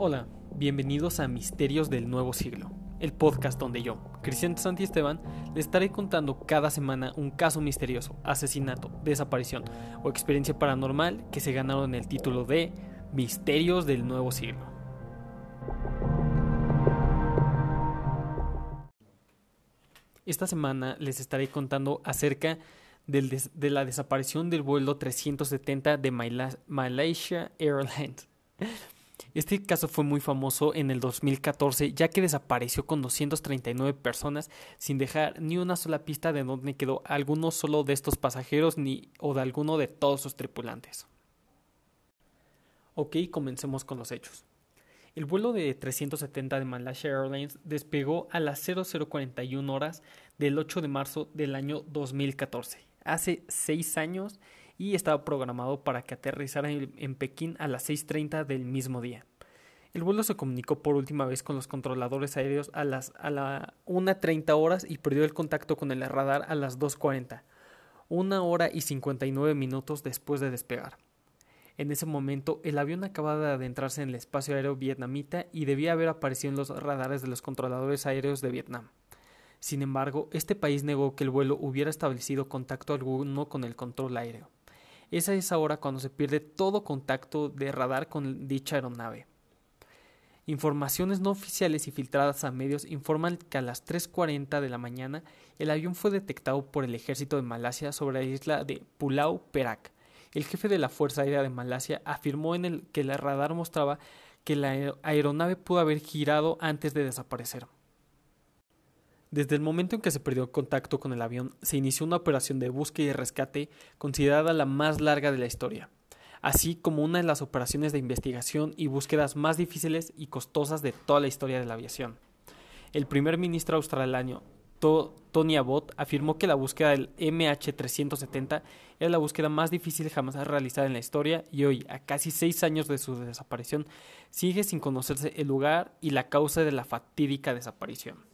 Hola, bienvenidos a Misterios del Nuevo Siglo, el podcast donde yo, Cristian Santi Esteban, les estaré contando cada semana un caso misterioso, asesinato, desaparición o experiencia paranormal que se ganaron el título de Misterios del Nuevo Siglo. Esta semana les estaré contando acerca de la desaparición del vuelo 370 de Malaysia Airlines. Este caso fue muy famoso en el 2014 ya que desapareció con 239 personas sin dejar ni una sola pista de dónde quedó alguno solo de estos pasajeros ni o de alguno de todos sus tripulantes. Ok, comencemos con los hechos. El vuelo de 370 de Malaysia Airlines despegó a las 0041 horas del 8 de marzo del año 2014 hace seis años y estaba programado para que aterrizara en, Pekín a las 6.30 del mismo día. El vuelo se comunicó por última vez con los controladores aéreos a las a la 1.30 horas y perdió el contacto con el radar a las 2.40, una hora y 59 minutos después de despegar. En ese momento, el avión acababa de adentrarse en el espacio aéreo vietnamita y debía haber aparecido en los radares de los controladores aéreos de Vietnam. Sin embargo, este país negó que el vuelo hubiera establecido contacto alguno con el control aéreo. Esa es ahora cuando se pierde todo contacto de radar con dicha aeronave. Informaciones no oficiales y filtradas a medios informan que a las 3.40 de la mañana el avión fue detectado por el ejército de Malasia sobre la isla de Pulau Perak. El jefe de la Fuerza Aérea de Malasia afirmó en el que el radar mostraba que la aeronave pudo haber girado antes de desaparecer. Desde el momento en que se perdió contacto con el avión, se inició una operación de búsqueda y rescate considerada la más larga de la historia, así como una de las operaciones de investigación y búsquedas más difíciles y costosas de toda la historia de la aviación. El primer ministro australiano Tony Abbott afirmó que la búsqueda del MH370 era la búsqueda más difícil jamás realizada en la historia y hoy, a casi seis años de su desaparición, sigue sin conocerse el lugar y la causa de la fatídica desaparición.